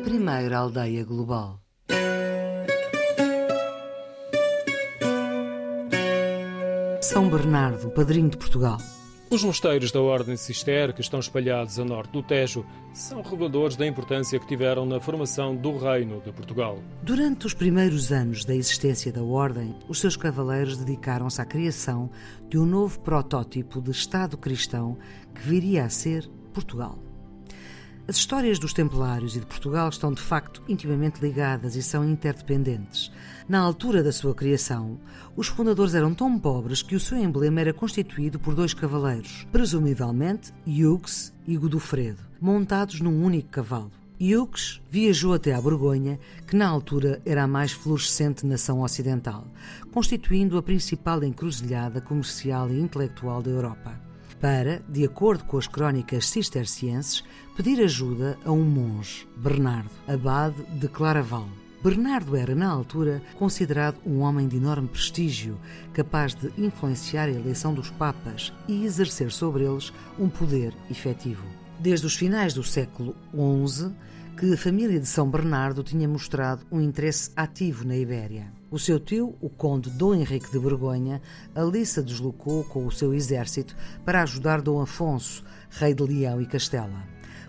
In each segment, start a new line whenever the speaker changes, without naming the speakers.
primeira aldeia global. São Bernardo, padrinho de Portugal.
Os mosteiros da Ordem Cister, que estão espalhados a norte do Tejo, são reveladores da importância que tiveram na formação do Reino de Portugal.
Durante os primeiros anos da existência da Ordem, os seus cavaleiros dedicaram-se à criação de um novo protótipo de Estado cristão que viria a ser Portugal. As histórias dos Templários e de Portugal estão de facto intimamente ligadas e são interdependentes. Na altura da sua criação, os fundadores eram tão pobres que o seu emblema era constituído por dois cavaleiros, presumivelmente Hughes e Godofredo, montados num único cavalo. Hughes viajou até à Borgonha, que na altura era a mais florescente nação ocidental, constituindo a principal encruzilhada comercial e intelectual da Europa para, de acordo com as crónicas cistercienses, pedir ajuda a um monge, Bernardo, abade de Claraval. Bernardo era, na altura, considerado um homem de enorme prestígio, capaz de influenciar a eleição dos papas e exercer sobre eles um poder efetivo. Desde os finais do século XI, que a família de São Bernardo tinha mostrado um interesse ativo na Ibéria. O seu tio, o conde Dom Henrique de Borgonha, ali se deslocou com o seu exército para ajudar Dom Afonso, rei de Leão e Castela.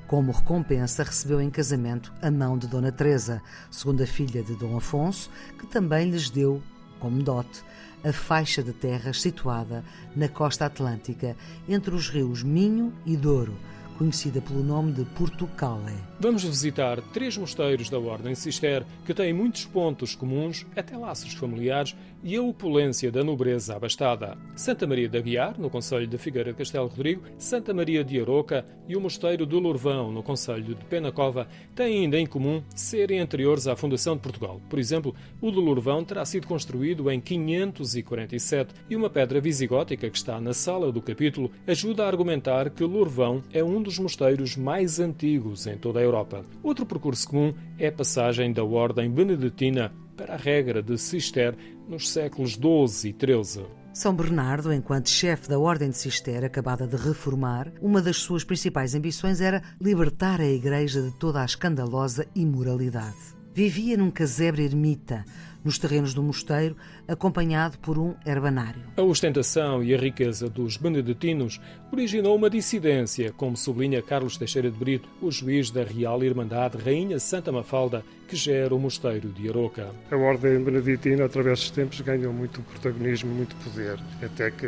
Como recompensa, recebeu em casamento a mão de Dona Teresa, segunda filha de Dom Afonso, que também lhes deu, como dote, a faixa de terras situada na costa atlântica entre os rios Minho e Douro, conhecida pelo nome de Portucale.
Vamos visitar três mosteiros da Ordem Cister que têm muitos pontos comuns, até laços familiares e a opulência da nobreza abastada. Santa Maria de Aguiar, no Conselho de Figueira de Castelo Rodrigo, Santa Maria de Aroca e o Mosteiro do Lourvão, no Conselho de Penacova, têm ainda em comum serem anteriores à fundação de Portugal. Por exemplo, o do Lourvão terá sido construído em 547 e uma pedra visigótica que está na sala do capítulo ajuda a argumentar que Lourvão é um dos mosteiros mais antigos em toda a Europa. Outro percurso comum é a passagem da Ordem Beneditina para a regra de Cister nos séculos XII e XIII.
São Bernardo, enquanto chefe da Ordem de Cister, acabada de reformar, uma das suas principais ambições era libertar a Igreja de toda a escandalosa imoralidade. Vivia num casebre ermita, nos terrenos do mosteiro, acompanhado por um herbanário.
A ostentação e a riqueza dos beneditinos originou uma dissidência, como sublinha Carlos Teixeira de Brito, o juiz da Real Irmandade Rainha Santa Mafalda, que gera o mosteiro de Aroca.
A ordem beneditina, através dos tempos, ganhou muito protagonismo, muito poder, até que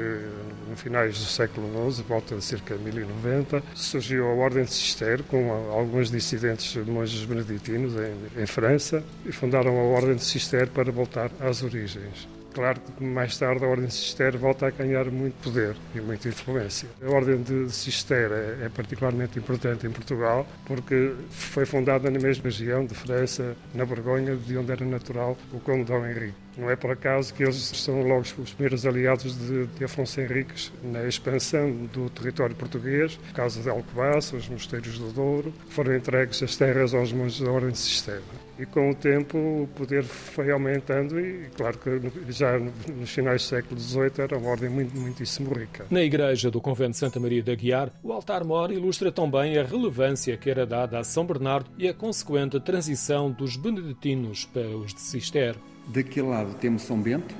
no finais do século XI, volta a cerca de 1090, surgiu a ordem de Cister, com alguns dissidentes monges beneditinos em, em França, e fundaram a ordem de Cister para voltar às origens. Claro que mais tarde a Ordem de Cister volta a ganhar muito poder e muita influência. A Ordem de Cister é, é particularmente importante em Portugal porque foi fundada na mesma região de França, na Borgonha, de onde era natural o Conde Dom Henrique. Não é por acaso que eles são logo os primeiros aliados de, de Afonso Henriques na expansão do território português, por causa de Alcobaça, os mosteiros do Douro, foram entregues as terras aos monges da Ordem de Cister. E com o tempo o poder foi aumentando e, claro que já nos finais do século XVIII era uma ordem muito, muitíssimo rica.
Na igreja do convento de Santa Maria de Aguiar, o altar-mor ilustra também a relevância que era dada a São Bernardo e a consequente transição dos beneditinos para os de Cister.
Daquele lado temos São Bento,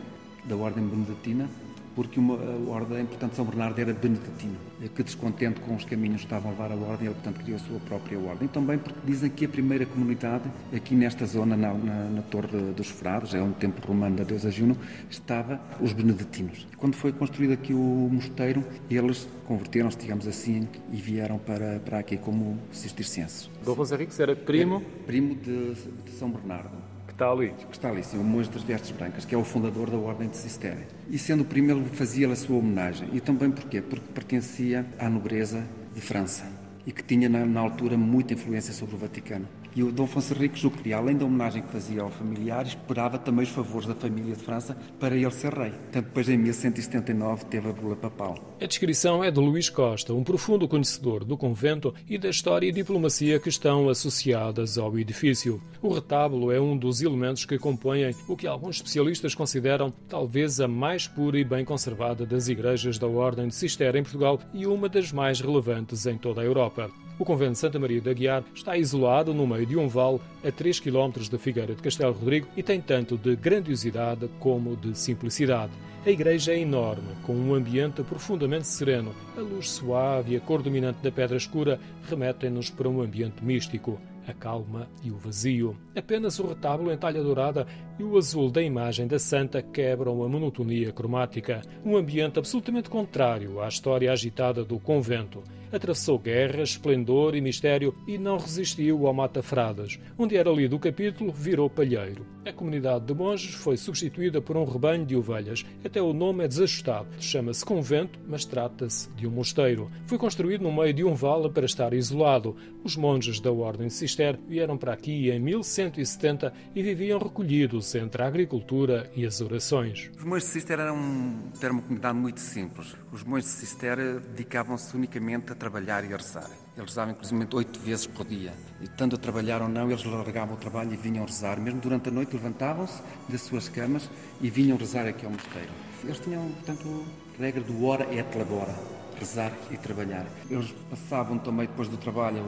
da ordem beneditina, porque uma, a ordem, portanto, São Bernardo era beneditino, que descontente com os caminhos que estavam a levar a ordem, ele, portanto, criou a sua própria ordem. Também porque dizem que a primeira comunidade, aqui nesta zona, na, na, na Torre dos Frados, é um templo romano da deusa Juno, estava os beneditinos. Quando foi construído aqui o mosteiro, eles converteram-se, digamos assim, e vieram para, para aqui como cistercienses.
Dom Afonso Henriques era primo?
É, primo de, de São Bernardo
está ali.
Que está ali, sim, o monge das vestes brancas, que é o fundador da Ordem de Cister. E sendo o primeiro, fazia-lhe a sua homenagem. E também porquê? Porque pertencia à nobreza de França e que tinha, na, na altura, muita influência sobre o Vaticano. E o Dom Afonso Henriques queria, além da homenagem que fazia ao familiar, esperava também os favores da família de França para ele ser rei. Tanto depois, em 1179, teve a bula papal.
A descrição é de Luís Costa, um profundo conhecedor do convento e da história e diplomacia que estão associadas ao edifício. O retábulo é um dos elementos que compõem o que alguns especialistas consideram talvez a mais pura e bem conservada das igrejas da Ordem de Cister em Portugal e uma das mais relevantes em toda a Europa. O convento de Santa Maria da Guiar está isolado no meio de um vale a 3 km da Figueira de Castelo Rodrigo e tem tanto de grandiosidade como de simplicidade. A igreja é enorme, com um ambiente profundamente sereno. A luz suave e a cor dominante da pedra escura remetem-nos para um ambiente místico a calma e o vazio. Apenas o retábulo em talha dourada e o azul da imagem da santa quebram a monotonia cromática, um ambiente absolutamente contrário à história agitada do convento. Atravessou guerras, esplendor e mistério e não resistiu ao mata-fradas. Onde era lido o capítulo, virou palheiro. A comunidade de monges foi substituída por um rebanho de ovelhas. Até o nome é desajustado. Chama-se convento, mas trata-se de um mosteiro. Foi construído no meio de um vale para estar isolado. Os monges da Ordem de Cister vieram para aqui em 1170 e viviam recolhidos entre a agricultura e as orações.
Os monges de Cister eram um termo comunidade muito simples. Os monges de Cister dedicavam-se unicamente a trabalhar e a rezar. Eles rezavam inclusive oito vezes por dia. E tanto a trabalhar ou não, eles largavam o trabalho e vinham rezar. Mesmo durante a noite levantavam-se das suas camas e vinham rezar aqui ao mosteiro. Eles tinham, portanto, a regra do hora et labora, rezar e trabalhar. Eles passavam também depois do trabalho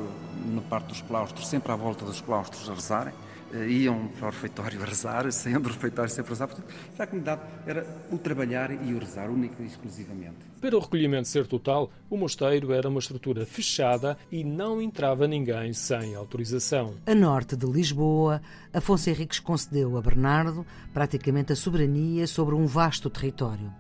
na parte dos claustros, sempre à volta dos claustros a rezarem. Eh, iam para o refeitório a rezar, saiam do refeitório sempre a rezar. Portanto, a comunidade era o trabalhar e o rezar, único e exclusivamente.
Para o recolhimento ser total, o mosteiro era uma estrutura fechada e não entrava ninguém sem autorização.
A norte de Lisboa, Afonso Henriques concedeu a Bernardo praticamente a soberania sobre um vasto território.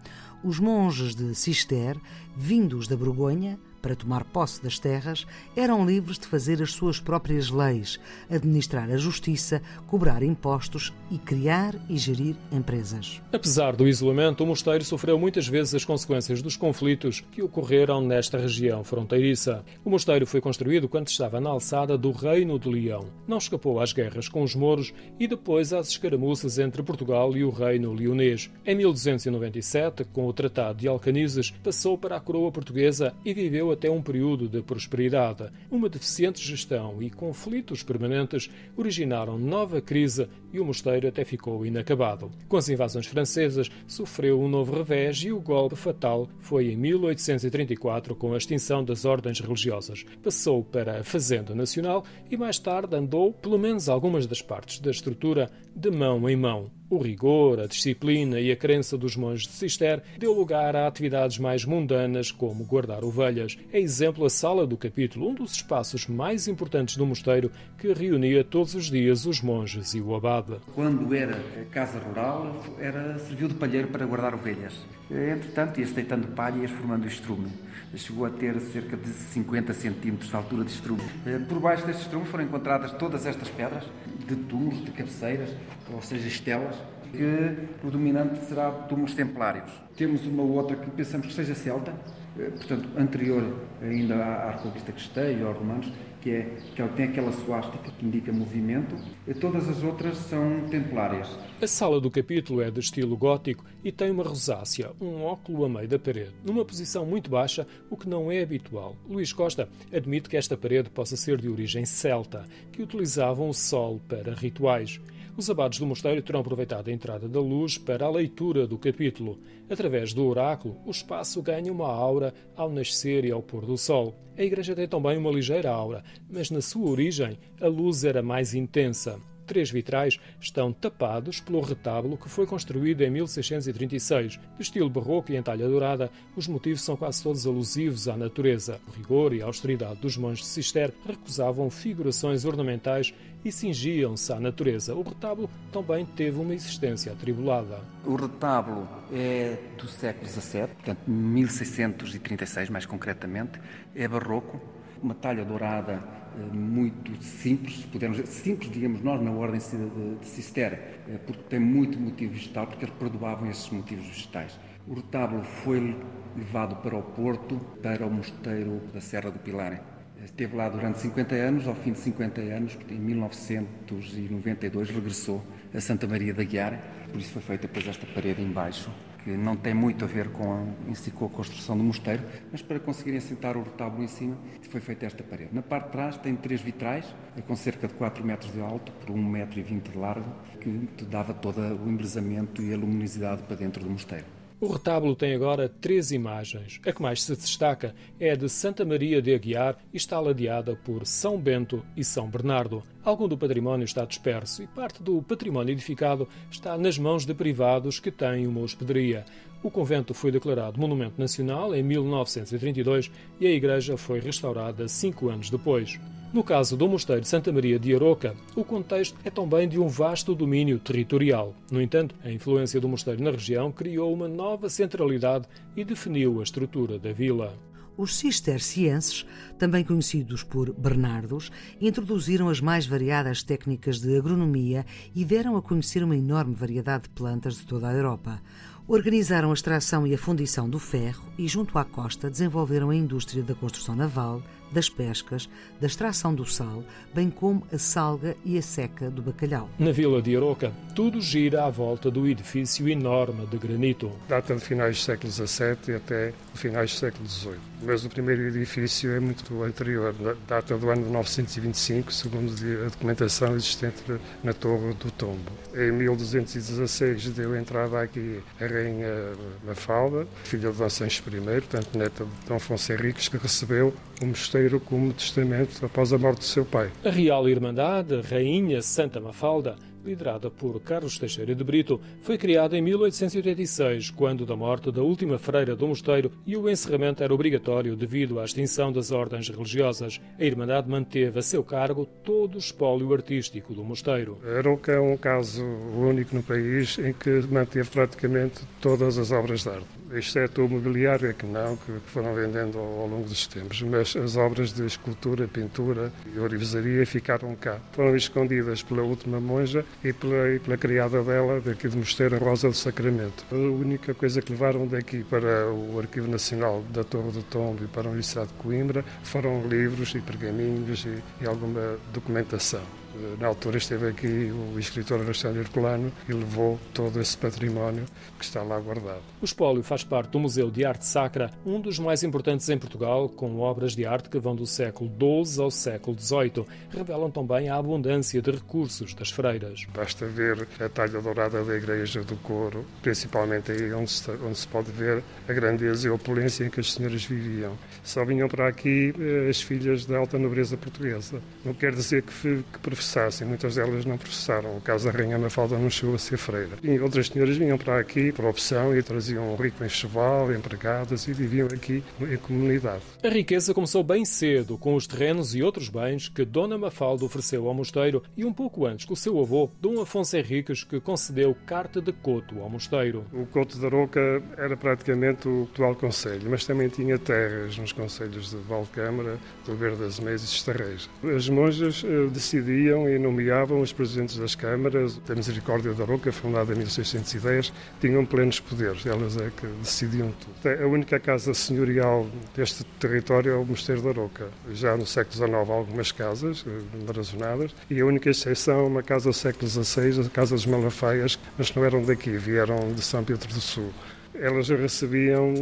Os monges de Cister, vindos da Borgonha, para tomar posse das terras, eram livres de fazer as suas próprias leis, administrar a justiça, cobrar impostos e criar e gerir empresas.
Apesar do isolamento, o mosteiro sofreu muitas vezes as consequências dos conflitos que ocorreram nesta região fronteiriça. O mosteiro foi construído quando estava na alçada do Reino de Leão. Não escapou às guerras com os mouros e depois às escaramuças entre Portugal e o Reino Leonês. Em 1297, com o Tratado de Alcanizes, passou para a coroa portuguesa e viveu até um período de prosperidade. Uma deficiente gestão e conflitos permanentes originaram nova crise e o mosteiro até ficou inacabado. Com as invasões francesas, sofreu um novo revés e o golpe fatal foi em 1834 com a extinção das ordens religiosas. Passou para a Fazenda Nacional e mais tarde andou, pelo menos algumas das partes da estrutura, de mão em mão. O rigor, a disciplina e a crença dos monges de Cister deu lugar a atividades mais mundanas, como guardar ovelhas. É exemplo a sala do capítulo, um dos espaços mais importantes do mosteiro que reunia todos os dias os monges e o abade.
Quando era casa rural, era serviu de palheiro para guardar ovelhas. Entretanto, ia-se deitando palha e ia formando estrume. Chegou a ter cerca de 50 centímetros de altura de estrume. Por baixo deste estrume foram encontradas todas estas pedras, de túmulos, de cabeceiras, ou seja, estelas, que o dominante será túmulos templários. Temos uma outra que pensamos que seja celta, eh, portanto, anterior ainda à, reconquista cristã e aos romanos, que, é, que tem aquela suástica que indica movimento, e todas as outras são templárias.
A sala do capítulo é de estilo gótico e tem uma rosácea, um óculo a meio da parede, numa posição muito baixa, o que não é habitual. Luís Costa admite que esta parede possa ser de origem celta, que utilizavam o sol para rituais. Os abados do mosteiro terão aproveitado a entrada da luz para a leitura do capítulo. Através do oráculo, o espaço ganha uma aura ao nascer e ao pôr do sol. A igreja tem também uma ligeira aura, mas na sua origem a luz era mais intensa três vitrais estão tapados pelo retábulo que foi construído em 1636. De estilo barroco e em talha dourada, os motivos são quase todos alusivos à natureza. O rigor e a austeridade dos monges de Cister recusavam figurações ornamentais e cingiam-se à natureza. O retábulo também teve uma existência atribulada.
O retábulo é do século XVII, portanto 1636 mais concretamente, é barroco, uma talha dourada eh, muito simples, podemos dizer, simples, digamos nós, na ordem de Cister, eh, porque tem muito motivo vegetal, porque eles perdoavam esses motivos vegetais. O retábulo foi levado para o Porto, para o mosteiro da Serra do Pilar. Esteve lá durante 50 anos, ao fim de 50 anos, em 1992, regressou a Santa Maria da Guiar, por isso foi feita depois esta parede embaixo, que não tem muito a ver com a, si com a construção do mosteiro, mas para conseguirem assentar o retábulo em cima, foi feita esta parede. Na parte de trás tem três vitrais, com cerca de 4 metros de alto por 1,20 metro de largo, que dava todo o embelezamento e a luminosidade para dentro do mosteiro.
O retábulo tem agora três imagens. A que mais se destaca é a de Santa Maria de Aguiar e está ladeada por São Bento e São Bernardo. Algum do património está disperso e parte do património edificado está nas mãos de privados que têm uma hospedaria. O convento foi declarado Monumento Nacional em 1932 e a igreja foi restaurada cinco anos depois. No caso do Mosteiro de Santa Maria de Aroca, o contexto é também de um vasto domínio territorial. No entanto, a influência do mosteiro na região criou uma nova centralidade e definiu a estrutura da vila.
Os cistercienses, também conhecidos por Bernardos, introduziram as mais variadas técnicas de agronomia e deram a conhecer uma enorme variedade de plantas de toda a Europa. Organizaram a extração e a fundição do ferro e, junto à costa, desenvolveram a indústria da construção naval, das pescas, da extração do sal, bem como a salga e a seca do bacalhau.
Na vila de Aroca, tudo gira à volta do edifício enorme de granito.
Data de finais do século XVII até finais do século XVIII. Mas o primeiro edifício é muito anterior, data do ano de 925, segundo a documentação existente na Torre do Tombo. Em 1216 deu entrada aqui a rainha Mafalda, filha de Dom I, portanto neta de Dom Afonso Henriques, que recebeu o mosteiro como testamento após a morte do seu pai.
A Real Irmandade, Rainha Santa Mafalda, liderada por Carlos Teixeira de Brito, foi criada em 1886, quando da morte da última freira do mosteiro e o encerramento era obrigatório devido à extinção das ordens religiosas. A Irmandade manteve a seu cargo todo o espólio artístico do mosteiro.
Arouca é um caso único no país em que manteve praticamente todas as obras de arte exceto o mobiliário, é que não, que foram vendendo ao, longo dos tempos, mas as obras de escultura, pintura e orivesaria ficaram cá. Foram escondidas pela última monja e pela, e pela criada dela, daqui de Mosteira Rosa do Sacramento. A única coisa que levaram daqui para o Arquivo Nacional da Torre do Tombo e para a Universidade de Coimbra foram livros e pergaminhos e, e alguma documentação. Na altura esteve aqui o escritor Alexandre Herculano e levou todo esse património que está lá guardado.
O espólio faz parte do Museu de Arte Sacra, um dos mais importantes em Portugal, com obras de arte que vão do século XII ao século XVIII. Revelam também a abundância de recursos das freiras.
Basta ver a talha dourada da Igreja do Coro, principalmente aí onde se, onde se pode ver a grandeza e a opulência em que as senhoras viviam. Só vinham para aqui eh, as filhas da alta nobreza portuguesa. Não quer dizer que, que professassem, muitas delas não professaram. O caso da Rainha Mafalda não chegou a ser freira. E outras senhoras vinham para aqui por opção e traziam um rico enxoval, empregadas e viviam aqui em comunidade.
A riqueza começou bem cedo, com os terrenos e outros bens que Dona Mafalda ofereceu ao mosteiro e um pouco antes com o seu avô, Dom Afonso Henriques, que concedeu carta de coto ao mosteiro.
O coto da Roca era praticamente o atual conselho, mas também tinha terras nos conselhos de Valcâmara, do Verde das Meias e Estarreja. As monjas eh, decidiam escolhiam e nomeavam os presidentes das câmaras da Misericórdia da Roca, fundada em 1610, tinham plenos poderes, elas é que decidiam tudo. A única casa senhorial deste território é o Mosteiro da Roca. Já no século XIX algumas casas embarazonadas eh, e a única exceção é uma casa do século XVI, a Casa dos Malafaias, mas não eram daqui, vieram de São Pedro do Sul elas recebiam,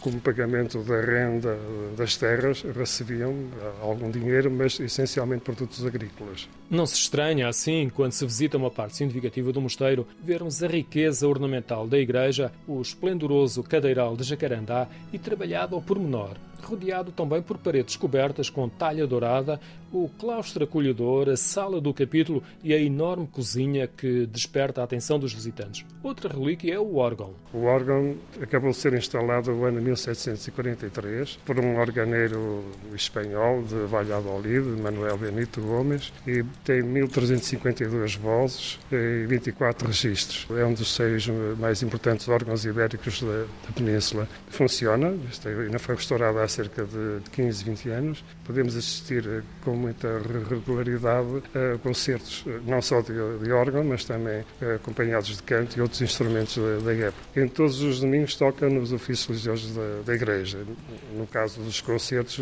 como pagamento da renda das terras, recebiam algum dinheiro, mas essencialmente produtos agrícolas.
Não se estranha, assim, quando se visita uma parte significativa do mosteiro, vermos a riqueza ornamental da igreja, o esplendoroso cadeiral de jacarandá e trabalhado ao pormenor rodeado também por paredes cobertas com talha dourada, o claustro acolhedor, a sala do capítulo e a enorme cozinha que desperta a atenção dos visitantes. Outra relíquia é o órgão.
O órgão acabou de ser instalado no ano 1743 por um organeiro espanhol de Valladolid, Manuel Benito Gomes, e tem 1352 vozes e 24 registros. É um dos seis mais importantes órgãos ibéricos da, da Península. Funciona, ainda foi restaurado há cerca de 15, 20 anos. Podemos assistir com muita regularidade a concertos, eh, não só de, órgão, mas também eh, acompanhados de canto e outros instrumentos da, época. Em todos os domingos toca nos ofícios religiosos da, da Igreja. No caso dos concertos,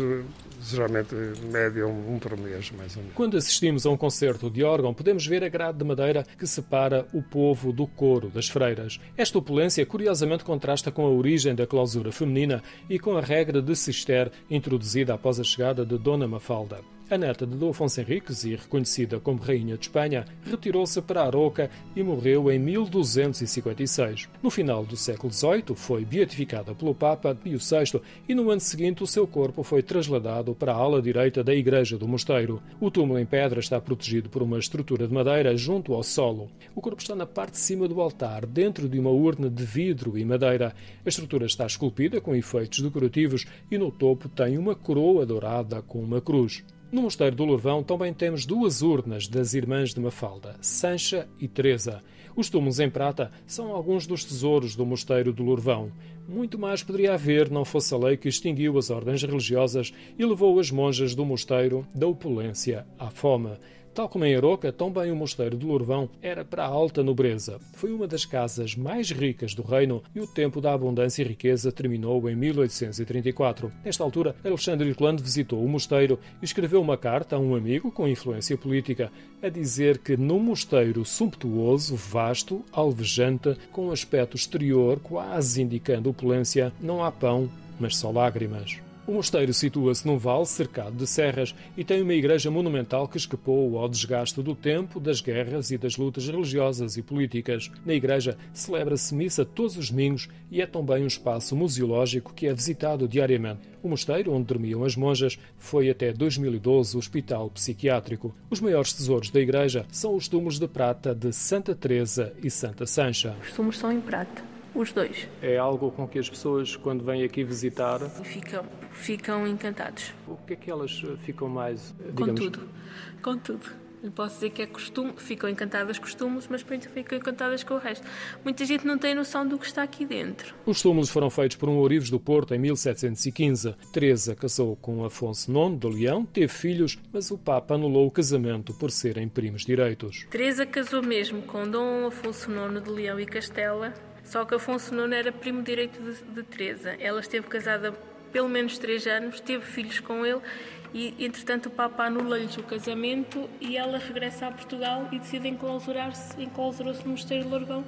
geralmente média um, um por mês, mais ou menos.
Quando assistimos a um concerto de órgão, podemos ver a grade de madeira que separa o povo do coro das freiras. Esta opulência curiosamente contrasta com a origem da clausura feminina e com a regra de cister introduzida após a chegada de Dona Mafalda. A neta de Dom Afonso Henriques e reconhecida como Rainha de Espanha, retirou-se para Aroca e morreu em 1256. No final do século XVIII, foi beatificada pelo Papa Pio VI e no ano seguinte o seu corpo foi trasladado para a ala direita da igreja do mosteiro. O túmulo em pedra está protegido por uma estrutura de madeira junto ao solo. O corpo está na parte de cima do altar, dentro de uma urna de vidro e madeira. A estrutura está esculpida com efeitos decorativos e no topo tem uma coroa dourada com uma cruz. No Mosteiro do Lourvão também temos duas urnas das Irmãs de Mafalda, Sancha e Teresa. Os túmulos em prata são alguns dos tesouros do Mosteiro do Lourvão. Muito mais poderia haver não fosse a lei que extinguiu as ordens religiosas e levou as monjas do mosteiro da opulência à fome. Tal como em Aroca, também o mosteiro de Lourvão era para a alta nobreza. Foi uma das casas mais ricas do reino e o tempo da abundância e riqueza terminou em 1834. Nesta altura, Alexandre Irlande visitou o mosteiro e escreveu uma carta a um amigo com influência política a dizer que no mosteiro sumptuoso, vasto, alvejante, com aspecto exterior quase indicando opulência, não há pão, mas só lágrimas. O mosteiro situa-se num vale cercado de serras e tem uma igreja monumental que escapou ao desgaste do tempo, das guerras e das lutas religiosas e políticas. Na igreja celebra-se missa todos os domingos e é também um espaço museológico que é visitado diariamente. O mosteiro, onde dormiam as monjas, foi até 2012 hospital psiquiátrico. Os maiores tesouros da igreja são os túmulos de prata de Santa Teresa e Santa Sancha.
Os túmulos são em prata os dois.
É algo com que as pessoas, quando vêm aqui visitar,
ficam, ficam encantados.
O que é que elas eh, ficam mais,
digamos... Com tudo, com tudo. Eu posso dizer que é costume, ficam encantadas com os túmulos, mas depois ficam encantadas com o resto. Muita gente não tem noção do que está aqui dentro.
Os túmulos foram feitos por um ourives do Porto em 1715. Teresa casou com Afonso IX de Leão, teve filhos, mas o Papa anulou o casamento por serem primos direitos.
Teresa casou mesmo com Dom Afonso IX de Leão e Castela, só que Afonso IX era primo direito de, de Teresa. Ela esteve casada pelo menos três anos, teve filhos com ele e, entretanto, o Papa anula-lhes o casamento e ela regressa a Portugal e decide enclausurar-se, enclausurou-se no Mosteiro de Lourvão,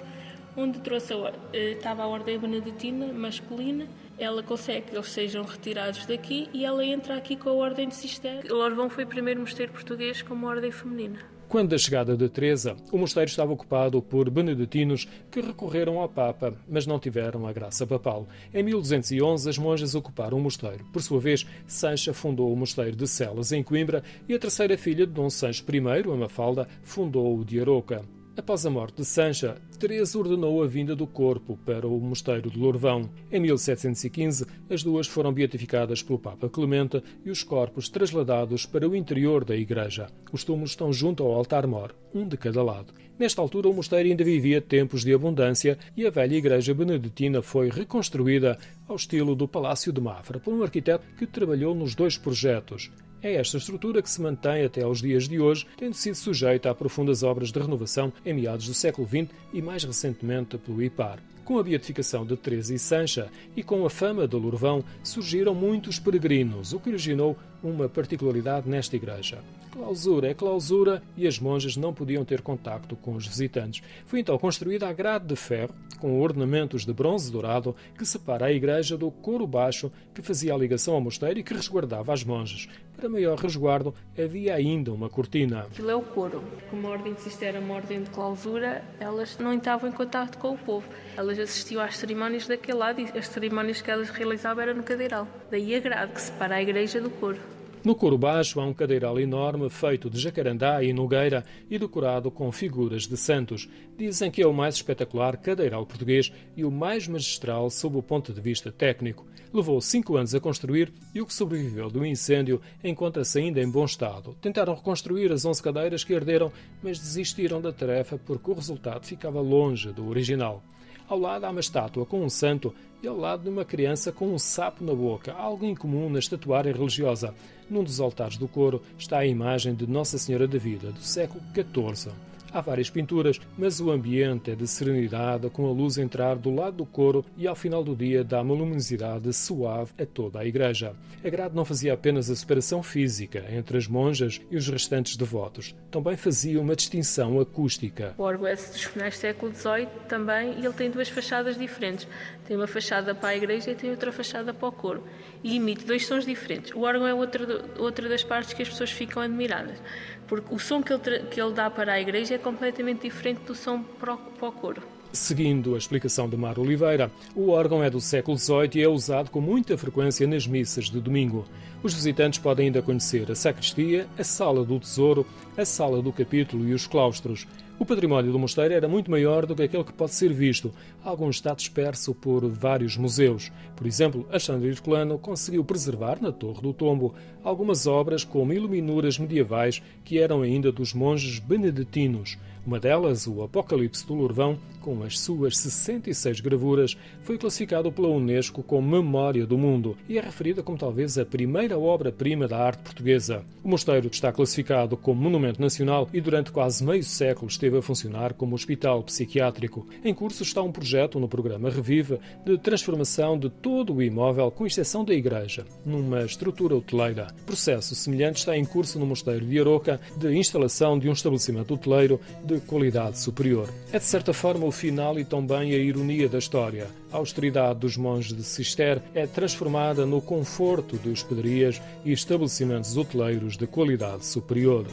onde trouxe a, eh, estava a ordem beneditina masculina. Ela consegue que eles sejam retirados daqui e ela entra aqui com a ordem de Cister. Lourvão foi o primeiro mosteiro português com uma ordem feminina.
Quando da chegada de Teresa, o mosteiro estava ocupado por beneditinos que recorreram ao Papa, mas não tiveram a graça papal. Em 1211, as monjas ocuparam o mosteiro. Por sua vez, Sancha fundou o mosteiro de Celas, em Coimbra, e a terceira filha de Dom Sancho I, a Mafalda, fundou o de Aroca. Após a morte de Sancha, Teresa ordenou a vinda do corpo para o mosteiro de Lourvão. Em 1715, as duas foram beatificadas pelo Papa Clemente e os corpos trasladados para o interior da igreja. Os túmulos estão junto ao altar-mor, um de cada lado. Nesta altura, o mosteiro ainda vivia tempos de abundância e a velha igreja beneditina foi reconstruída ao estilo do Palácio de Mafra por um arquiteto que trabalhou nos dois projetos. É esta estrutura que se mantém até aos dias de hoje, tendo sido sujeita a profundas obras de renovação em meados do século XX e mais recentemente pelo IPAR. Com a beatificação de Teresa e Sancha e com a fama do Lourvão, surgiram muitos peregrinos, o que originou uma particularidade nesta igreja. Clausura é clausura e as monjas não podiam ter contacto com os visitantes. Foi então construída a grade de ferro, com ornamentos de bronze dourado, que separa a igreja do coro baixo que fazia a ligação ao mosteiro e que resguardava as monjas. Para maior resguardo, havia ainda uma cortina.
Aquilo é o coro. Como a ordem de era uma ordem de clausura, elas não entravam em contato com o povo. Elas assistiam às cerimónias daquele lado e as cerimónias que elas realizavam eram no cadeiral. Daí a grade que separa a igreja do coro.
No coro baixo há um cadeiral enorme feito de jacarandá e nogueira e decorado com figuras de santos. Dizem que é o mais espetacular cadeiral português e o mais magistral sob o ponto de vista técnico. Levou cinco anos a construir e o que sobreviveu do incêndio encontra-se ainda em bom estado. Tentaram reconstruir as onze cadeiras que arderam, mas desistiram da tarefa porque o resultado ficava longe do original. Ao lado há uma estátua com um santo e ao lado de uma criança com um sapo na boca, algo incomum na estatuária religiosa. Num dos altares do coro está a imagem de Nossa Senhora da Vida, do século XIV. Há várias pinturas, mas o ambiente é de serenidade, com a luz entrar do lado do coro e ao final do dia dá uma luminosidade suave a toda a igreja. A grade não fazia apenas a separação física entre as monjas e os restantes devotos, também fazia uma distinção acústica.
O órgão é dos finais do século XVIII também e ele tem duas fachadas diferentes. Tem uma fachada para a igreja e tem outra fachada para o coro. E emite dois sons diferentes. O órgão é outra, outra das partes que as pessoas ficam admiradas, porque o som que ele, que ele dá para a igreja é completamente diferente do som para o, para o coro.
Seguindo a explicação de Mar Oliveira, o órgão é do século XVIII e é usado com muita frequência nas missas de domingo. Os visitantes podem ainda conhecer a sacristia, a sala do tesouro, a sala do capítulo e os claustros. O património do mosteiro era muito maior do que aquele que pode ser visto. Algum está disperso por vários museus. Por exemplo, Alexandre Herculano conseguiu preservar na Torre do Tombo algumas obras como iluminuras medievais que eram ainda dos monges beneditinos. Uma delas, o Apocalipse do Lourvão, com as suas 66 gravuras, foi classificado pela Unesco como Memória do Mundo e é referida como talvez a primeira obra-prima da arte portuguesa. O mosteiro está classificado como Monumento Nacional e durante quase meio século esteve a funcionar como hospital psiquiátrico. Em curso está um projeto no programa Reviva de transformação de todo o imóvel, com exceção da igreja, numa estrutura hoteleira. Processo semelhante está em curso no mosteiro de Aroca de instalação de um estabelecimento hoteleiro de qualidade superior. É de certa forma o final e também a ironia da história. A austeridade dos monges de Cister é transformada no conforto de hospedarias e estabelecimentos hoteleiros de qualidade superior.